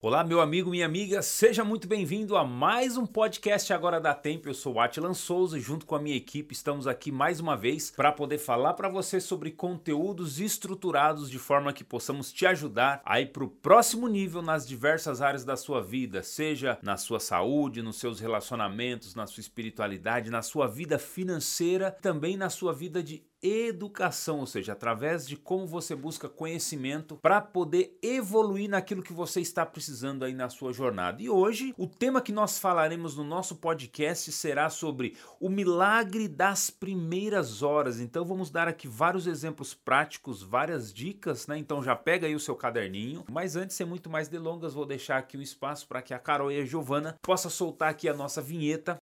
Olá, meu amigo, minha amiga, seja muito bem-vindo a mais um podcast Agora da Tempo. Eu sou o Atlan Souza e junto com a minha equipe estamos aqui mais uma vez para poder falar para você sobre conteúdos estruturados de forma que possamos te ajudar a ir para o próximo nível nas diversas áreas da sua vida, seja na sua saúde, nos seus relacionamentos, na sua espiritualidade, na sua vida financeira, também na sua vida de educação, ou seja, através de como você busca conhecimento para poder evoluir naquilo que você está precisando aí na sua jornada. E hoje, o tema que nós falaremos no nosso podcast será sobre o milagre das primeiras horas. Então vamos dar aqui vários exemplos práticos, várias dicas, né? Então já pega aí o seu caderninho. Mas antes, sem muito mais delongas, vou deixar aqui um espaço para que a Carol e a Giovana possam soltar aqui a nossa vinheta.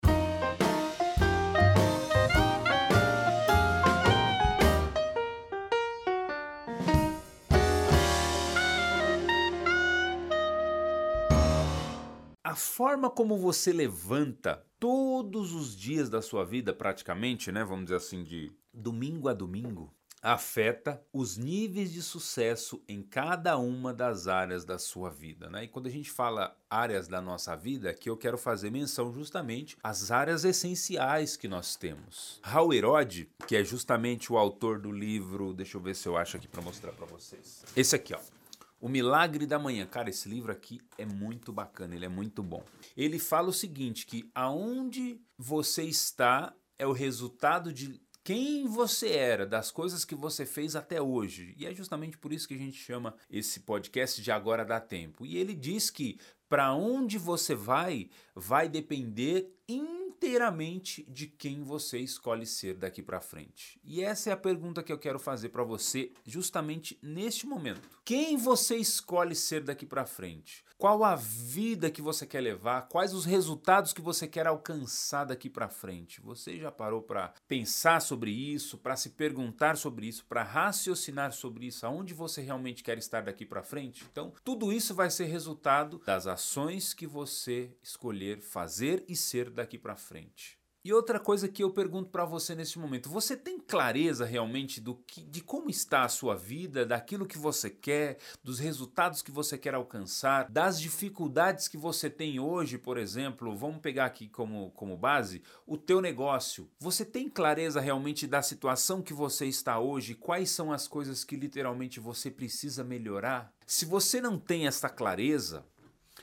Forma como você levanta todos os dias da sua vida, praticamente, né? Vamos dizer assim, de domingo a domingo, afeta os níveis de sucesso em cada uma das áreas da sua vida, né? E quando a gente fala áreas da nossa vida, aqui eu quero fazer menção justamente às áreas essenciais que nós temos. Raul Herode, que é justamente o autor do livro, deixa eu ver se eu acho aqui para mostrar para vocês. Esse aqui, ó. O Milagre da Manhã. Cara, esse livro aqui é muito bacana, ele é muito bom. Ele fala o seguinte, que aonde você está é o resultado de quem você era, das coisas que você fez até hoje. E é justamente por isso que a gente chama esse podcast de Agora Dá Tempo. E ele diz que para onde você vai, vai depender inteiramente de quem você escolhe ser daqui para frente. E essa é a pergunta que eu quero fazer para você justamente neste momento. Quem você escolhe ser daqui para frente? Qual a vida que você quer levar? Quais os resultados que você quer alcançar daqui para frente? Você já parou para pensar sobre isso, para se perguntar sobre isso, para raciocinar sobre isso, aonde você realmente quer estar daqui para frente? Então, tudo isso vai ser resultado das ações que você escolher fazer e ser daqui para frente. E outra coisa que eu pergunto para você nesse momento, você tem clareza realmente do que, de como está a sua vida, daquilo que você quer, dos resultados que você quer alcançar, das dificuldades que você tem hoje, por exemplo, vamos pegar aqui como, como base o teu negócio. Você tem clareza realmente da situação que você está hoje, quais são as coisas que literalmente você precisa melhorar? Se você não tem essa clareza,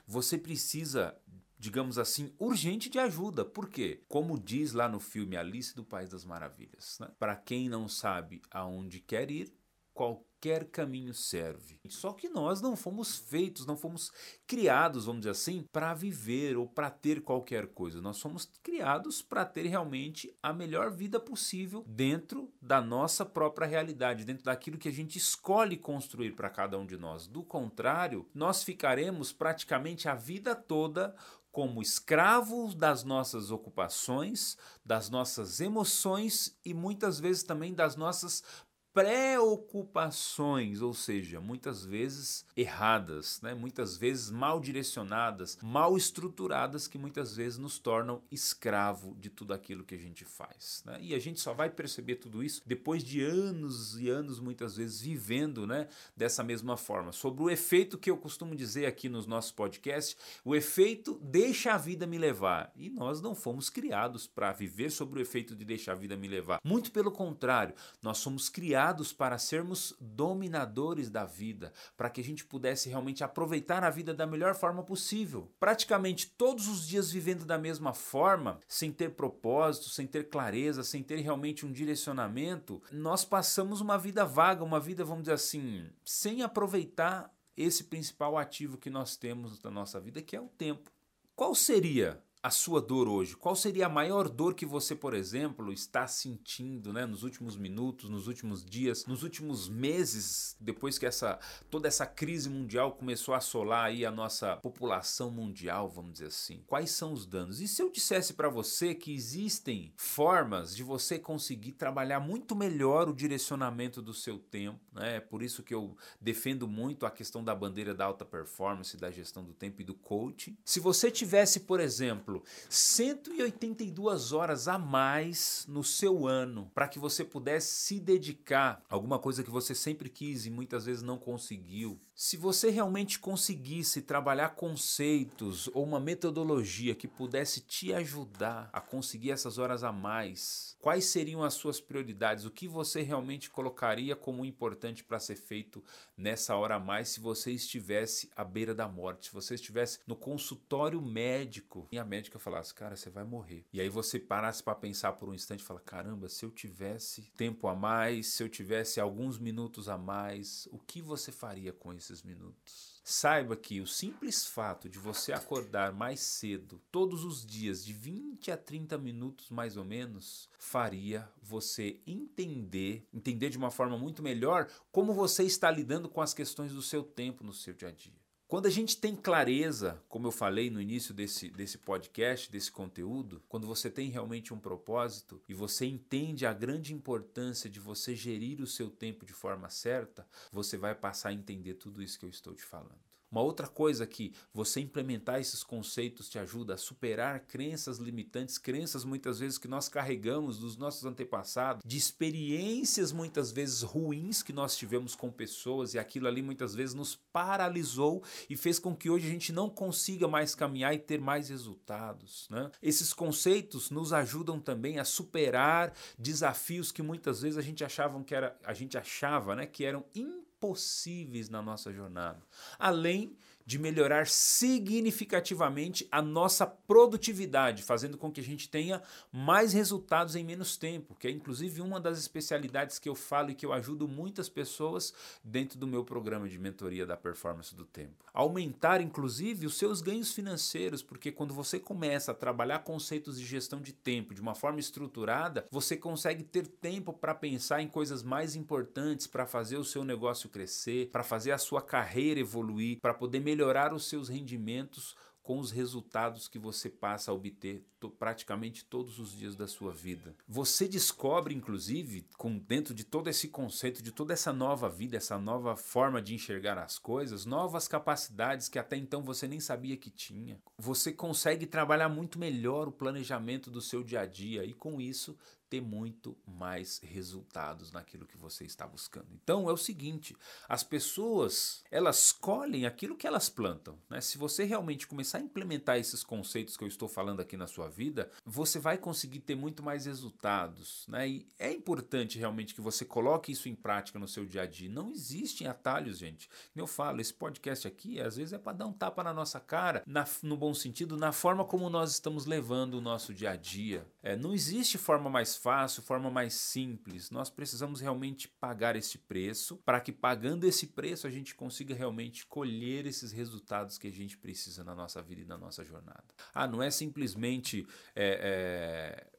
você precisa digamos assim, urgente de ajuda. Por quê? Como diz lá no filme Alice do País das Maravilhas, né? para quem não sabe aonde quer ir, qualquer caminho serve. Só que nós não fomos feitos, não fomos criados, vamos dizer assim, para viver ou para ter qualquer coisa. Nós fomos criados para ter realmente a melhor vida possível dentro da nossa própria realidade, dentro daquilo que a gente escolhe construir para cada um de nós. Do contrário, nós ficaremos praticamente a vida toda como escravos das nossas ocupações, das nossas emoções e muitas vezes também das nossas preocupações, ou seja, muitas vezes erradas, né? muitas vezes mal direcionadas, mal estruturadas, que muitas vezes nos tornam escravo de tudo aquilo que a gente faz. Né? E a gente só vai perceber tudo isso depois de anos e anos, muitas vezes, vivendo né, dessa mesma forma. Sobre o efeito que eu costumo dizer aqui nos nossos podcasts, o efeito deixa a vida me levar. E nós não fomos criados para viver sobre o efeito de deixar a vida me levar. Muito pelo contrário, nós somos criados criados para sermos dominadores da vida, para que a gente pudesse realmente aproveitar a vida da melhor forma possível. Praticamente todos os dias vivendo da mesma forma, sem ter propósito, sem ter clareza, sem ter realmente um direcionamento, nós passamos uma vida vaga, uma vida, vamos dizer assim, sem aproveitar esse principal ativo que nós temos na nossa vida, que é o tempo. Qual seria a sua dor hoje? Qual seria a maior dor que você, por exemplo, está sentindo, né, nos últimos minutos, nos últimos dias, nos últimos meses, depois que essa toda essa crise mundial começou a assolar aí a nossa população mundial, vamos dizer assim? Quais são os danos? E se eu dissesse para você que existem formas de você conseguir trabalhar muito melhor o direcionamento do seu tempo, né? É por isso que eu defendo muito a questão da bandeira da alta performance, da gestão do tempo e do coaching. Se você tivesse, por exemplo, exemplo, 182 horas a mais no seu ano para que você pudesse se dedicar a alguma coisa que você sempre quis e muitas vezes não conseguiu. Se você realmente conseguisse trabalhar conceitos ou uma metodologia que pudesse te ajudar a conseguir essas horas a mais, quais seriam as suas prioridades? O que você realmente colocaria como importante para ser feito nessa hora a mais se você estivesse à beira da morte, se você estivesse no consultório médico e a médica falasse, cara, você vai morrer. E aí você parasse para pensar por um instante e fala, caramba, se eu tivesse tempo a mais, se eu tivesse alguns minutos a mais, o que você faria com esses minutos? Saiba que o simples fato de você acordar mais cedo, todos os dias, de 20 a 30 minutos mais ou menos, faria você entender, entender de uma forma muito melhor como você está lidando com as questões do seu tempo no seu dia a dia. Quando a gente tem clareza, como eu falei no início desse, desse podcast, desse conteúdo, quando você tem realmente um propósito e você entende a grande importância de você gerir o seu tempo de forma certa, você vai passar a entender tudo isso que eu estou te falando. Uma outra coisa que você implementar esses conceitos te ajuda a superar crenças limitantes, crenças muitas vezes que nós carregamos dos nossos antepassados, de experiências muitas vezes ruins que nós tivemos com pessoas e aquilo ali muitas vezes nos paralisou e fez com que hoje a gente não consiga mais caminhar e ter mais resultados. Né? Esses conceitos nos ajudam também a superar desafios que muitas vezes a gente achava que era, a gente achava, né, que eram impossíveis possíveis na nossa jornada, além de melhorar significativamente a nossa produtividade, fazendo com que a gente tenha mais resultados em menos tempo, que é inclusive uma das especialidades que eu falo e que eu ajudo muitas pessoas dentro do meu programa de mentoria da performance do tempo. Aumentar inclusive os seus ganhos financeiros, porque quando você começa a trabalhar conceitos de gestão de tempo de uma forma estruturada, você consegue ter tempo para pensar em coisas mais importantes, para fazer o seu negócio crescer, para fazer a sua carreira evoluir, para poder melhorar os seus rendimentos com os resultados que você passa a obter praticamente todos os dias da sua vida. Você descobre, inclusive, com dentro de todo esse conceito, de toda essa nova vida, essa nova forma de enxergar as coisas, novas capacidades que até então você nem sabia que tinha. Você consegue trabalhar muito melhor o planejamento do seu dia a dia e com isso ter muito mais resultados naquilo que você está buscando. Então é o seguinte, as pessoas, elas colhem aquilo que elas plantam, né? Se você realmente começar a implementar esses conceitos que eu estou falando aqui na sua vida, você vai conseguir ter muito mais resultados, né? E é importante realmente que você coloque isso em prática no seu dia a dia. Não existem atalhos, gente. Eu falo, esse podcast aqui às vezes é para dar um tapa na nossa cara, na, no bom sentido, na forma como nós estamos levando o nosso dia a dia. É, não existe forma mais fácil, forma mais simples. Nós precisamos realmente pagar esse preço para que pagando esse preço a gente consiga realmente colher esses resultados que a gente precisa na nossa vida e na nossa jornada. Ah, não é simplesmente é, é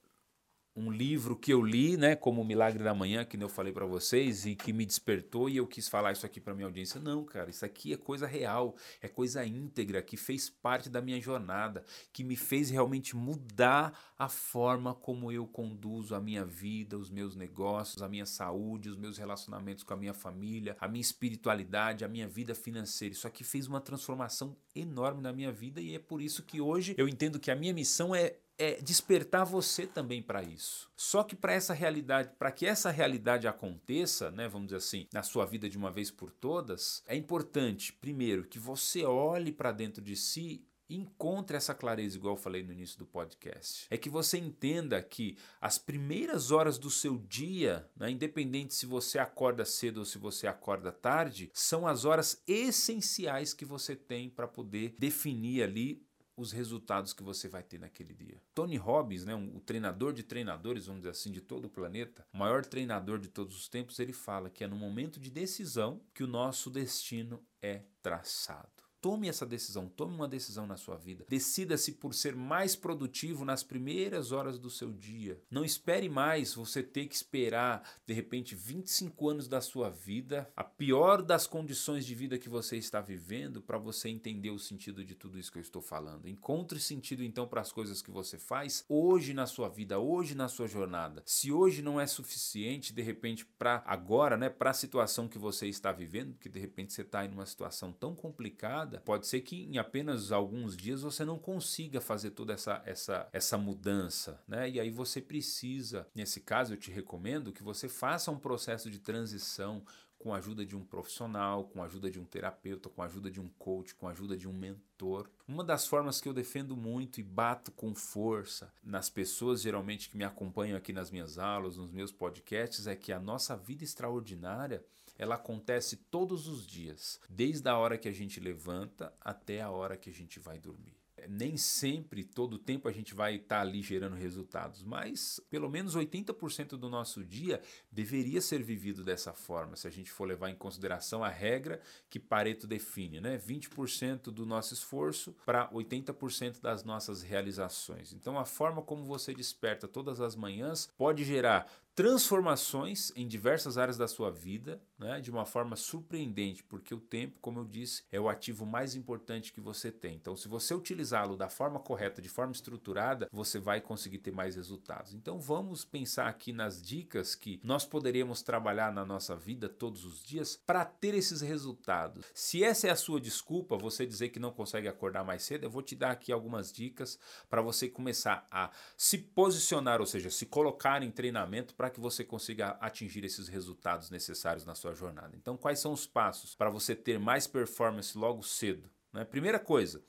um livro que eu li, né, como o Milagre da Manhã, que eu falei para vocês e que me despertou e eu quis falar isso aqui para minha audiência. Não, cara, isso aqui é coisa real, é coisa íntegra que fez parte da minha jornada, que me fez realmente mudar a forma como eu conduzo a minha vida, os meus negócios, a minha saúde, os meus relacionamentos com a minha família, a minha espiritualidade, a minha vida financeira. Isso aqui fez uma transformação enorme na minha vida e é por isso que hoje eu entendo que a minha missão é é despertar você também para isso. Só que para essa realidade, para que essa realidade aconteça, né, vamos dizer assim, na sua vida de uma vez por todas, é importante, primeiro, que você olhe para dentro de si encontre essa clareza, igual eu falei no início do podcast. É que você entenda que as primeiras horas do seu dia, né, independente se você acorda cedo ou se você acorda tarde, são as horas essenciais que você tem para poder definir ali os resultados que você vai ter naquele dia. Tony Robbins, né, um, o treinador de treinadores, vamos dizer assim, de todo o planeta, o maior treinador de todos os tempos, ele fala que é no momento de decisão que o nosso destino é traçado. Tome essa decisão, tome uma decisão na sua vida. Decida-se por ser mais produtivo nas primeiras horas do seu dia. Não espere mais você ter que esperar, de repente, 25 anos da sua vida, a pior das condições de vida que você está vivendo, para você entender o sentido de tudo isso que eu estou falando. Encontre sentido então para as coisas que você faz hoje na sua vida, hoje na sua jornada. Se hoje não é suficiente, de repente, para agora, né, para a situação que você está vivendo, que de repente você está em uma situação tão complicada nada. Pode ser que em apenas alguns dias você não consiga fazer toda essa, essa, essa mudança, né? E aí você precisa, nesse caso eu te recomendo que você faça um processo de transição com a ajuda de um profissional, com a ajuda de um terapeuta, com a ajuda de um coach, com a ajuda de um mentor. Uma das formas que eu defendo muito e bato com força nas pessoas geralmente que me acompanham aqui nas minhas aulas, nos meus podcasts, é que a nossa vida extraordinária ela acontece todos os dias, desde a hora que a gente levanta até a hora que a gente vai dormir nem sempre, todo o tempo, a gente vai estar tá ali gerando resultados, mas pelo menos 80% do nosso dia deveria ser vivido dessa forma, se a gente for levar em consideração a regra que Pareto define, né? 20% do nosso esforço para 80% das nossas realizações. Então, a forma como você desperta todas as manhãs pode gerar transformações em diversas áreas da sua vida, né, de uma forma surpreendente, porque o tempo, como eu disse, é o ativo mais importante que você tem. Então, se você utilizá-lo da forma correta, de forma estruturada, você vai conseguir ter mais resultados. Então, vamos pensar aqui nas dicas que nós poderíamos trabalhar na nossa vida todos os dias para ter esses resultados. Se essa é a sua desculpa, você dizer que não consegue acordar mais cedo, eu vou te dar aqui algumas dicas para você começar a se posicionar, ou seja, se colocar em treinamento para que você consiga atingir esses resultados necessários na sua jornada. Então, quais são os passos para você ter mais performance logo cedo? Né? Primeira coisa,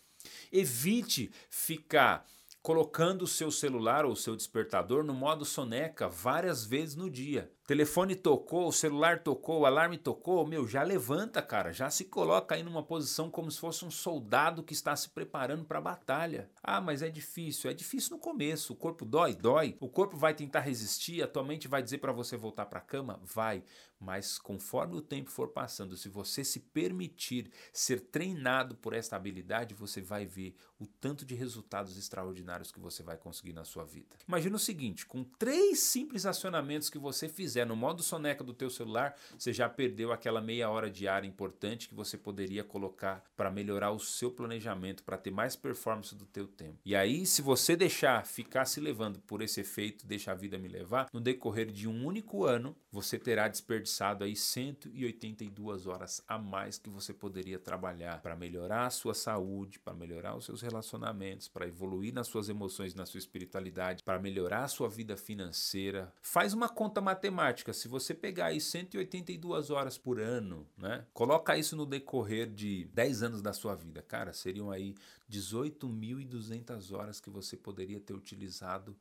evite ficar colocando o seu celular ou o seu despertador no modo soneca várias vezes no dia telefone tocou, o celular tocou, o alarme tocou, meu, já levanta, cara, já se coloca aí numa posição como se fosse um soldado que está se preparando para a batalha. Ah, mas é difícil, é difícil no começo, o corpo dói, dói, o corpo vai tentar resistir, a tua mente vai dizer para você voltar para a cama, vai, mas conforme o tempo for passando, se você se permitir ser treinado por esta habilidade, você vai ver o tanto de resultados extraordinários que você vai conseguir na sua vida. Imagina o seguinte, com três simples acionamentos que você fizer fizer no modo soneca do teu celular, você já perdeu aquela meia hora diária importante que você poderia colocar para melhorar o seu planejamento, para ter mais performance do teu tempo. E aí, se você deixar ficar se levando por esse efeito, deixa a vida me levar, no decorrer de um único ano, você terá desperdiçado aí 182 horas a mais que você poderia trabalhar para melhorar a sua saúde, para melhorar os seus relacionamentos, para evoluir nas suas emoções, na sua espiritualidade, para melhorar a sua vida financeira. Faz uma conta matemática matemática, se você pegar aí 182 horas por ano, né? Coloca isso no decorrer de 10 anos da sua vida, cara, seriam aí 18.200 horas que você poderia ter utilizado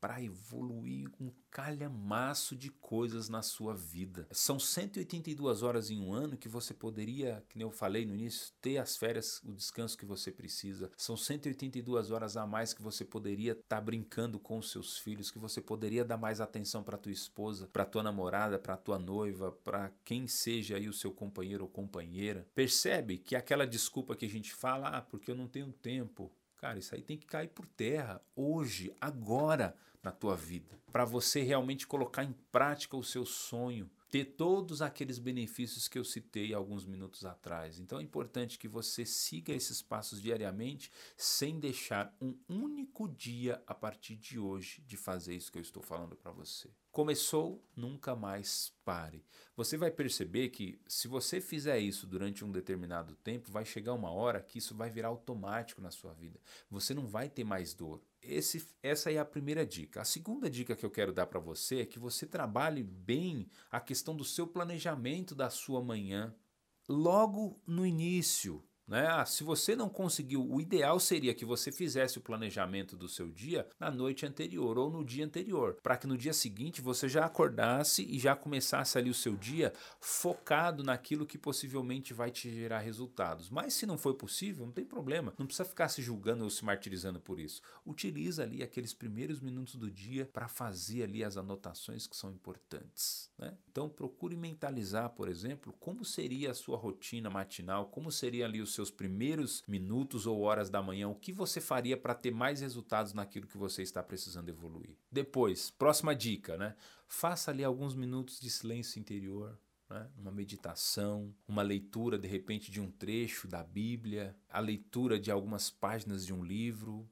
para evoluir um calhamaço de coisas na sua vida. São 182 horas em um ano que você poderia, que eu falei no início, ter as férias, o descanso que você precisa. São 182 horas a mais que você poderia estar tá brincando com os seus filhos, que você poderia dar mais atenção para tua esposa, para tua namorada, para tua noiva, para quem seja aí o seu companheiro ou companheira. Percebe que aquela desculpa que a gente fala, ah, porque eu não tenho tempo. Cara, isso aí tem que cair por terra hoje, agora na tua vida, para você realmente colocar em prática o seu sonho, ter todos aqueles benefícios que eu citei alguns minutos atrás. Então é importante que você siga esses passos diariamente, sem deixar um único dia a partir de hoje de fazer isso que eu estou falando para você. Começou, nunca mais pare. Você vai perceber que se você fizer isso durante um determinado tempo, vai chegar uma hora que isso vai virar automático na sua vida. Você não vai ter mais dor. Esse, essa é a primeira dica. A segunda dica que eu quero dar para você é que você trabalhe bem a questão do seu planejamento da sua manhã logo no início. Né? Ah, se você não conseguiu, o ideal seria que você fizesse o planejamento do seu dia na noite anterior ou no dia anterior, para que no dia seguinte você já acordasse e já começasse ali o seu dia focado naquilo que possivelmente vai te gerar resultados. Mas se não foi possível, não tem problema, não precisa ficar se julgando ou se martirizando por isso. Utiliza ali aqueles primeiros minutos do dia para fazer ali as anotações que são importantes. Né? Então procure mentalizar, por exemplo, como seria a sua rotina matinal, como seria ali o seu seus primeiros minutos ou horas da manhã, o que você faria para ter mais resultados naquilo que você está precisando evoluir. Depois, próxima dica, né? Faça ali alguns minutos de silêncio interior, né? uma meditação, uma leitura de repente de um trecho da Bíblia, a leitura de algumas páginas de um livro,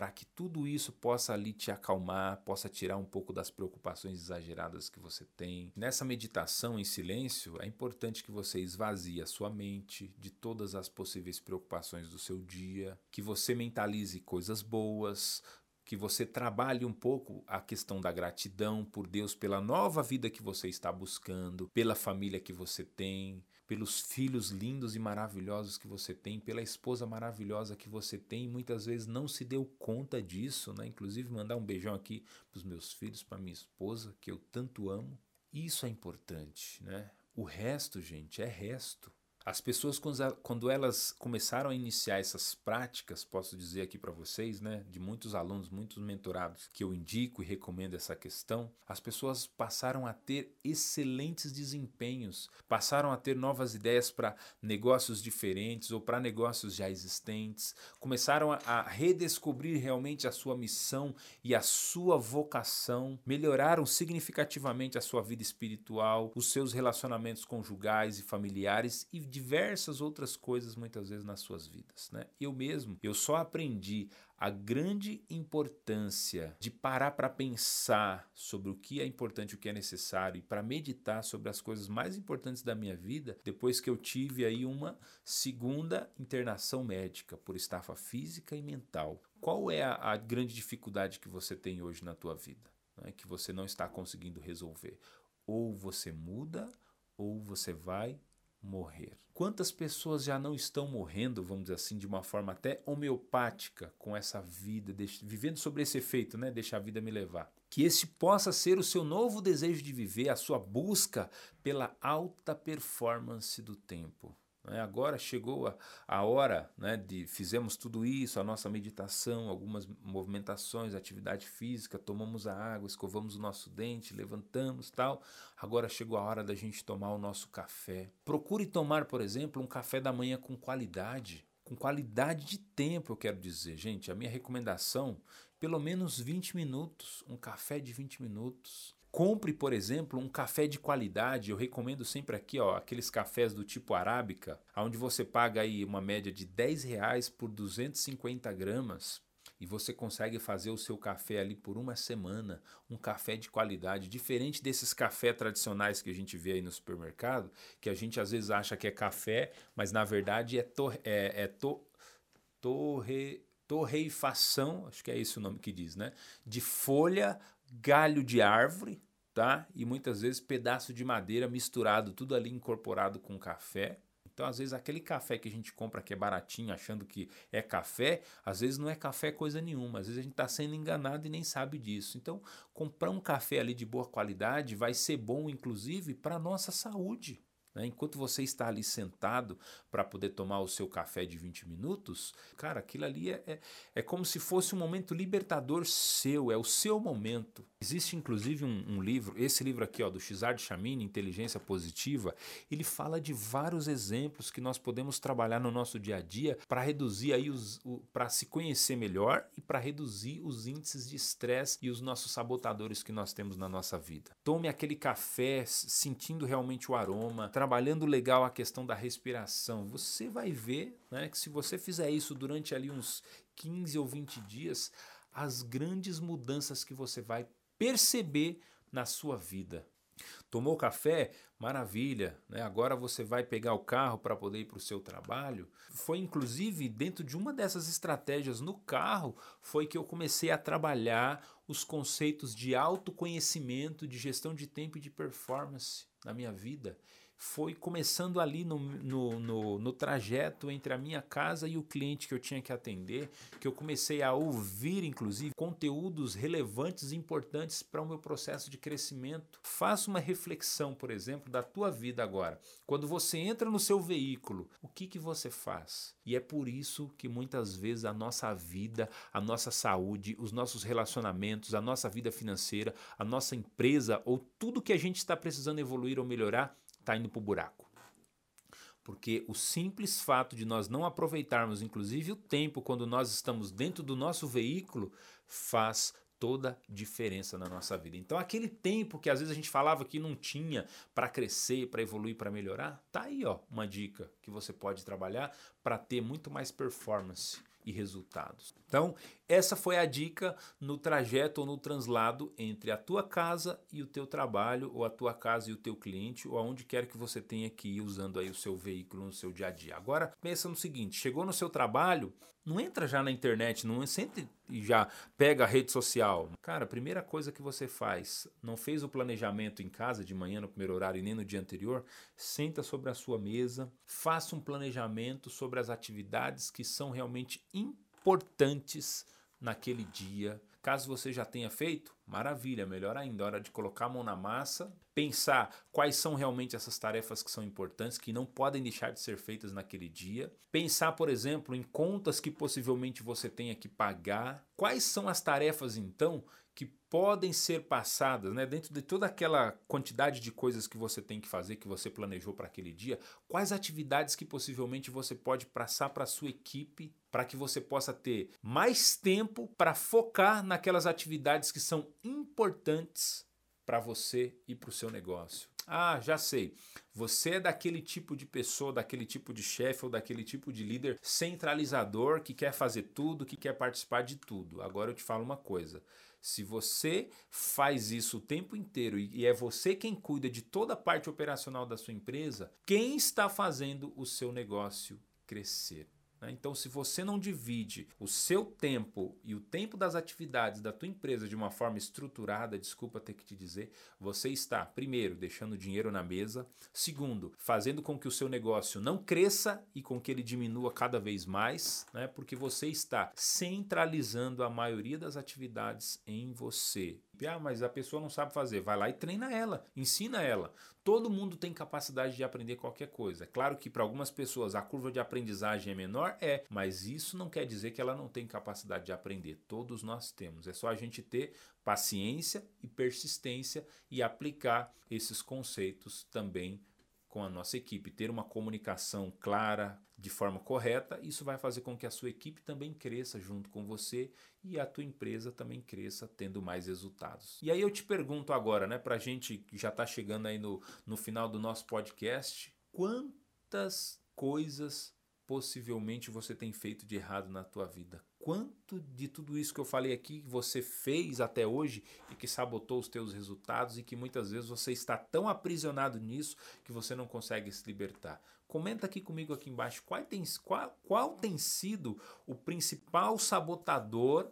para que tudo isso possa ali te acalmar, possa tirar um pouco das preocupações exageradas que você tem. Nessa meditação em silêncio, é importante que você esvazie a sua mente de todas as possíveis preocupações do seu dia, que você mentalize coisas boas, que você trabalhe um pouco a questão da gratidão por Deus pela nova vida que você está buscando, pela família que você tem, pelos filhos lindos e maravilhosos que você tem, pela esposa maravilhosa que você tem, muitas vezes não se deu conta disso, né? Inclusive mandar um beijão aqui para os meus filhos, para minha esposa, que eu tanto amo. Isso é importante, né? O resto, gente, é resto. As pessoas, quando elas começaram a iniciar essas práticas, posso dizer aqui para vocês, né, de muitos alunos, muitos mentorados que eu indico e recomendo essa questão, as pessoas passaram a ter excelentes desempenhos, passaram a ter novas ideias para negócios diferentes ou para negócios já existentes, começaram a redescobrir realmente a sua missão e a sua vocação, melhoraram significativamente a sua vida espiritual, os seus relacionamentos conjugais e familiares e diversas outras coisas muitas vezes nas suas vidas, né? Eu mesmo, eu só aprendi a grande importância de parar para pensar sobre o que é importante, o que é necessário e para meditar sobre as coisas mais importantes da minha vida depois que eu tive aí uma segunda internação médica por estafa física e mental. Qual é a, a grande dificuldade que você tem hoje na tua vida, né? que você não está conseguindo resolver? Ou você muda ou você vai morrer. Quantas pessoas já não estão morrendo, vamos dizer assim, de uma forma até homeopática com essa vida, vivendo sobre esse efeito, né? Deixa a vida me levar. Que esse possa ser o seu novo desejo de viver, a sua busca pela alta performance do tempo. Né? Agora chegou a, a hora né, de fizemos tudo isso, a nossa meditação, algumas movimentações, atividade física, tomamos a água, escovamos o nosso dente, levantamos tal. Agora chegou a hora da gente tomar o nosso café. Procure tomar, por exemplo, um café da manhã com qualidade. Com qualidade de tempo, eu quero dizer. Gente, a minha recomendação, pelo menos 20 minutos, um café de 20 minutos. Compre, por exemplo, um café de qualidade. Eu recomendo sempre aqui, ó, aqueles cafés do tipo arábica, onde você paga aí uma média de 10 reais por 250 gramas e você consegue fazer o seu café ali por uma semana, um café de qualidade, diferente desses cafés tradicionais que a gente vê aí no supermercado, que a gente às vezes acha que é café, mas na verdade é, é, é to torre torreifação, acho que é esse o nome que diz, né? De folha galho de árvore, tá? E muitas vezes pedaço de madeira misturado, tudo ali incorporado com café. Então, às vezes, aquele café que a gente compra que é baratinho, achando que é café, às vezes não é café coisa nenhuma. Às vezes a gente está sendo enganado e nem sabe disso. Então, comprar um café ali de boa qualidade vai ser bom, inclusive, para a nossa saúde. Né? Enquanto você está ali sentado para poder tomar o seu café de 20 minutos, cara, aquilo ali é, é, é, como se fosse um momento libertador seu, é o seu momento. Existe inclusive um, um livro, esse livro aqui, ó, do Xizard Chamini, Inteligência Positiva, ele fala de vários exemplos que nós podemos trabalhar no nosso dia a dia para reduzir aí os, para se conhecer melhor e para reduzir os índices de estresse e os nossos sabotadores que nós temos na nossa vida. Tome aquele café sentindo realmente o aroma, trabalhando legal a questão da respiração, você vai ver né, que se você fizer isso durante ali uns 15 ou 20 dias, as grandes mudanças que você vai perceber na sua vida. Tomou café? Maravilha, né? Agora você vai pegar o carro para poder ir para o seu trabalho. Foi inclusive dentro de uma dessas estratégias no carro foi que eu comecei a trabalhar os conceitos de autoconhecimento, de gestão de tempo e de performance na minha vida foi começando ali no, no, no, no, trajeto entre a minha casa e o cliente que eu tinha que atender, que eu comecei a ouvir, inclusive, conteúdos relevantes e importantes para o meu processo de crescimento. Faça uma reflexão, por exemplo, da tua vida agora. Quando você entra no seu veículo, o que, que você faz? E é por isso que muitas vezes a nossa vida, a nossa saúde, os nossos relacionamentos, a nossa vida financeira, a nossa empresa ou tudo que a gente está precisando evoluir ou melhorar está indo para o buraco. Porque o simples fato de nós não aproveitarmos, inclusive, o tempo quando nós estamos dentro do nosso veículo, faz toda diferença na nossa vida. Então, aquele tempo que às vezes a gente falava que não tinha para crescer, para evoluir, para melhorar, tá aí, ó, uma dica que você pode trabalhar para ter muito mais performance e resultados. Então, essa foi a dica no trajeto ou no translado entre a tua casa e o teu trabalho, ou a tua casa e o teu cliente, ou aonde quer que você tenha que ir usando aí o seu veículo no seu dia a dia. Agora, pensa no seguinte, chegou no seu trabalho, não entra já na internet, não sente e já pega a rede social. Cara, a primeira coisa que você faz, não fez o planejamento em casa de manhã no primeiro horário e nem no dia anterior, senta sobre a sua mesa, faça um planejamento sobre as atividades que são realmente importantes naquele dia. Caso você já tenha feito, maravilha, melhor ainda, hora de colocar a mão na massa, pensar quais são realmente essas tarefas que são importantes, que não podem deixar de ser feitas naquele dia. Pensar, por exemplo, em contas que possivelmente você tenha que pagar. Quais são as tarefas então que podem ser passadas, né, dentro de toda aquela quantidade de coisas que você tem que fazer, que você planejou para aquele dia, quais atividades que possivelmente você pode passar para sua equipe para que você possa ter mais tempo para focar naquelas atividades que são importantes para você e para o seu negócio. Ah, já sei. Você é daquele tipo de pessoa, daquele tipo de chefe ou daquele tipo de líder centralizador que quer fazer tudo, que quer participar de tudo. Agora eu te falo uma coisa. Se você faz isso o tempo inteiro e é você quem cuida de toda a parte operacional da sua empresa, quem está fazendo o seu negócio crescer? Né? Então, se você não divide o seu tempo e o tempo das atividades da tua empresa de uma forma estruturada, desculpa ter que te dizer, você está, primeiro, deixando dinheiro na mesa, segundo, fazendo com que o seu negócio não cresça e com que ele diminua cada vez mais, né? porque você está centralizando a maioria das atividades em você. Ah, mas a pessoa não sabe fazer. Vai lá e treina ela, ensina ela. Todo mundo tem capacidade de aprender qualquer coisa. É claro que para algumas pessoas a curva de aprendizagem é menor, é, mas isso não quer dizer que ela não tem capacidade de aprender. Todos nós temos. É só a gente ter paciência e persistência e aplicar esses conceitos também com a nossa equipe, ter uma comunicação clara, de forma correta, isso vai fazer com que a sua equipe também cresça junto com você e a tua empresa também cresça tendo mais resultados. E aí eu te pergunto agora, né, para a gente que já está chegando aí no, no final do nosso podcast, quantas coisas possivelmente você tem feito de errado na tua vida? Quanto de tudo isso que eu falei aqui você fez até hoje e que sabotou os teus resultados e que muitas vezes você está tão aprisionado nisso que você não consegue se libertar? Comenta aqui comigo aqui embaixo qual tem, qual, qual tem sido o principal sabotador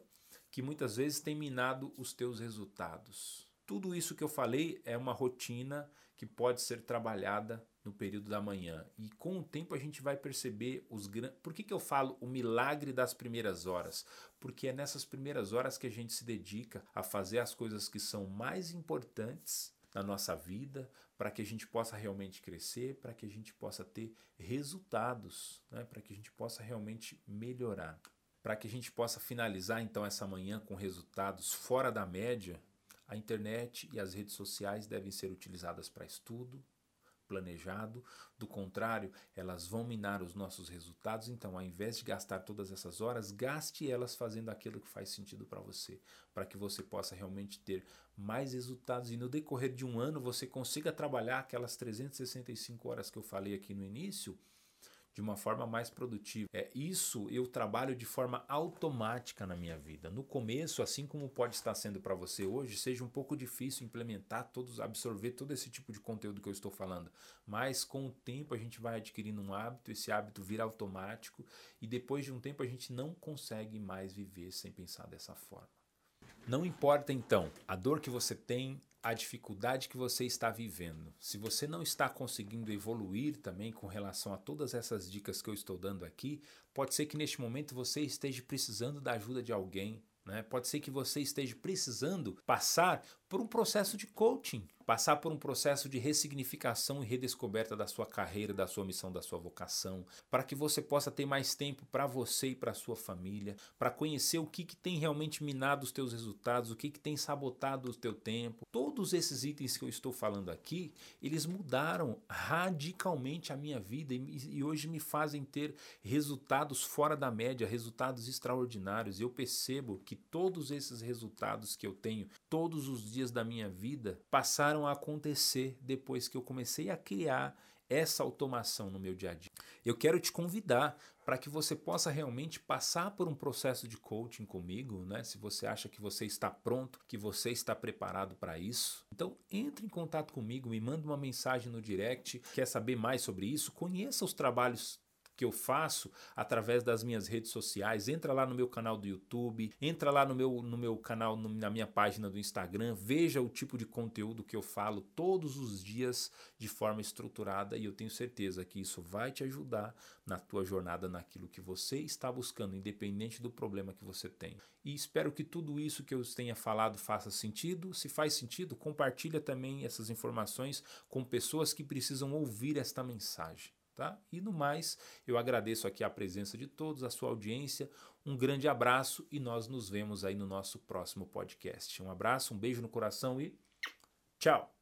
que muitas vezes tem minado os teus resultados. Tudo isso que eu falei é uma rotina que pode ser trabalhada no período da manhã. E com o tempo a gente vai perceber os grandes. Por que, que eu falo o milagre das primeiras horas? Porque é nessas primeiras horas que a gente se dedica a fazer as coisas que são mais importantes na nossa vida, para que a gente possa realmente crescer, para que a gente possa ter resultados, né? para que a gente possa realmente melhorar. Para que a gente possa finalizar então essa manhã com resultados fora da média, a internet e as redes sociais devem ser utilizadas para estudo, planejado, do contrário, elas vão minar os nossos resultados. Então, ao invés de gastar todas essas horas, gaste elas fazendo aquilo que faz sentido para você, para que você possa realmente ter mais resultados. E no decorrer de um ano você consiga trabalhar aquelas 365 horas que eu falei aqui no início de uma forma mais produtiva. É isso eu trabalho de forma automática na minha vida. No começo, assim como pode estar sendo para você hoje, seja um pouco difícil implementar todos, absorver todo esse tipo de conteúdo que eu estou falando. Mas com o tempo a gente vai adquirindo um hábito, esse hábito vira automático e depois de um tempo a gente não consegue mais viver sem pensar dessa forma. Não importa então a dor que você tem, a dificuldade que você está vivendo. Se você não está conseguindo evoluir também com relação a todas essas dicas que eu estou dando aqui, pode ser que neste momento você esteja precisando da ajuda de alguém. Né? Pode ser que você esteja precisando passar por um processo de coaching, passar por um processo de ressignificação e redescoberta da sua carreira, da sua missão, da sua vocação, para que você possa ter mais tempo para você e para sua família, para conhecer o que, que tem realmente minado os teus resultados, o que, que tem sabotado o teu tempo. Todos esses itens que eu estou falando aqui, eles mudaram radicalmente a minha vida e, e hoje me fazem ter resultados fora da média, resultados extraordinários. Eu percebo que todos esses resultados que eu tenho todos os dias da minha vida passaram a acontecer depois que eu comecei a criar essa automação no meu dia a dia. Eu quero te convidar para que você possa realmente passar por um processo de coaching comigo, né? Se você acha que você está pronto, que você está preparado para isso, então entre em contato comigo, me manda uma mensagem no direct, quer saber mais sobre isso, conheça os trabalhos que eu faço através das minhas redes sociais. Entra lá no meu canal do YouTube, entra lá no meu, no meu canal, no, na minha página do Instagram, veja o tipo de conteúdo que eu falo todos os dias de forma estruturada e eu tenho certeza que isso vai te ajudar na tua jornada naquilo que você está buscando, independente do problema que você tem. E espero que tudo isso que eu tenha falado faça sentido. Se faz sentido, compartilha também essas informações com pessoas que precisam ouvir esta mensagem. Tá? E no mais, eu agradeço aqui a presença de todos, a sua audiência. Um grande abraço e nós nos vemos aí no nosso próximo podcast. Um abraço, um beijo no coração e tchau!